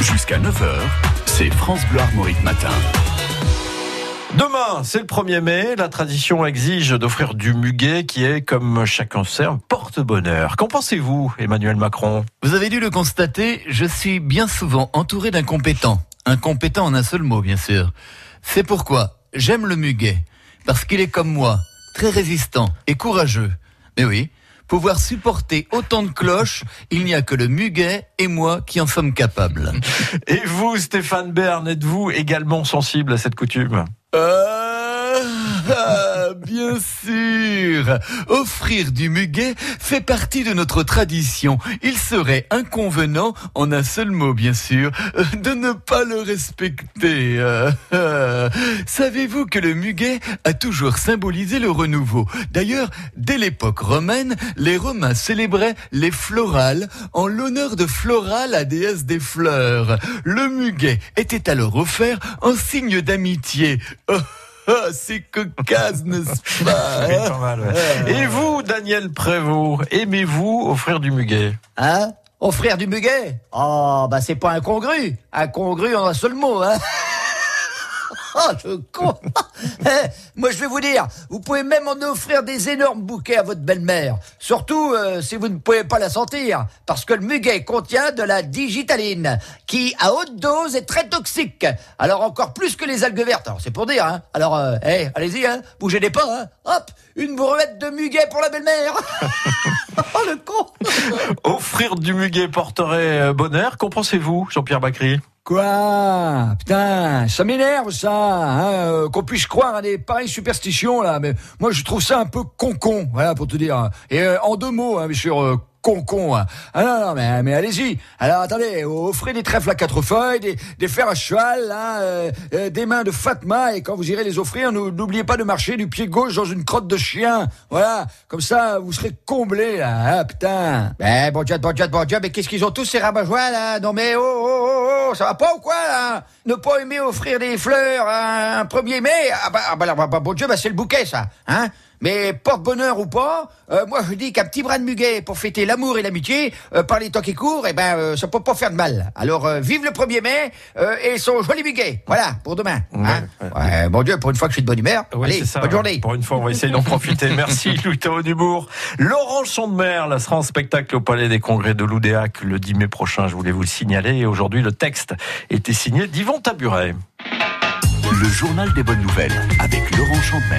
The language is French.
Jusqu'à 9h, c'est France Bleu Armorique Matin. Demain, c'est le 1er mai. La tradition exige d'offrir du muguet qui est, comme chacun sait, un porte-bonheur. Qu'en pensez-vous, Emmanuel Macron? Vous avez dû le constater, je suis bien souvent entouré d'incompétents. Incompétents en un seul mot, bien sûr. C'est pourquoi j'aime le muguet. Parce qu'il est comme moi, très résistant et courageux. Mais oui, pouvoir supporter autant de cloches, il n'y a que le muguet et moi qui en sommes capables. Et vous, Stéphane Bern, êtes-vous également sensible à cette coutume? Ah, bien sûr. Offrir du muguet fait partie de notre tradition. Il serait inconvenant, en un seul mot bien sûr, de ne pas le respecter. Savez-vous que le muguet a toujours symbolisé le renouveau? D'ailleurs, dès l'époque romaine, les Romains célébraient les florales en l'honneur de Flora, la déesse des fleurs. Le muguet était alors offert en signe d'amitié. Oh, c'est cocasse, n'est-ce pas? Et vous, Daniel Prévost, aimez-vous offrir du muguet? Hein? Offrir du muguet? Oh, bah c'est pas incongru. Incongru en un seul mot, hein? Oh, je con eh, Moi, je vais vous dire, vous pouvez même en offrir des énormes bouquets à votre belle-mère. Surtout euh, si vous ne pouvez pas la sentir. Parce que le muguet contient de la digitaline, qui, à haute dose, est très toxique. Alors, encore plus que les algues vertes. Alors, c'est pour dire, hein. Alors, euh, eh, allez-y, hein. Bougez des pas, hein. Hop Une brouette de muguet pour la belle-mère Oh, le con Offrir du muguet porterait euh, bonheur. Qu'en pensez-vous, Jean-Pierre Bacry? Quoi Putain, ça m'énerve ça, hein, euh, qu'on puisse croire à des pareilles superstitions là. Mais moi, je trouve ça un peu con-con, voilà pour te dire. Et euh, en deux mots, hein, sur euh, con-con. Hein. Ah non, non, mais, mais allez-y. Alors attendez, offrez des trèfles à quatre feuilles, des, des fers à cheval, là, euh, euh, des mains de Fatma, et quand vous irez les offrir, n'oubliez pas de marcher du pied gauche dans une crotte de chien. Voilà, comme ça, vous serez comblés, là. Ah, putain. Ben, bon Dieu, bon Dieu, bon Dieu, mais qu'est-ce qu'ils ont tous ces rabat là Non mais, oh, oh, ça va pas ou quoi, là Ne pas aimer offrir des fleurs un 1er mai? Ah bah, ah bah, bah, bah, bon Dieu, bah c'est le bouquet, ça, hein? Mais porte-bonheur ou pas, euh, moi je dis qu'un petit brin de muguet pour fêter l'amour et l'amitié, euh, par les temps qui courent, eh ben euh, ça peut pas faire de mal. Alors euh, vive le 1er mai euh, et son joli muguet. Voilà, pour demain. Hein ouais, bon Dieu, pour une fois que je suis de bonne humeur. Allez, ça, bonne journée. Pour une fois, on va essayer d'en profiter. Merci Louis-Théo Dubourg. Laurent Chandemer, là sera en spectacle au Palais des Congrès de l'Oudéac le 10 mai prochain, je voulais vous le signaler. Et aujourd'hui, le texte était signé d'Yvon Taburet. Le journal des bonnes nouvelles avec Laurent Chandemer.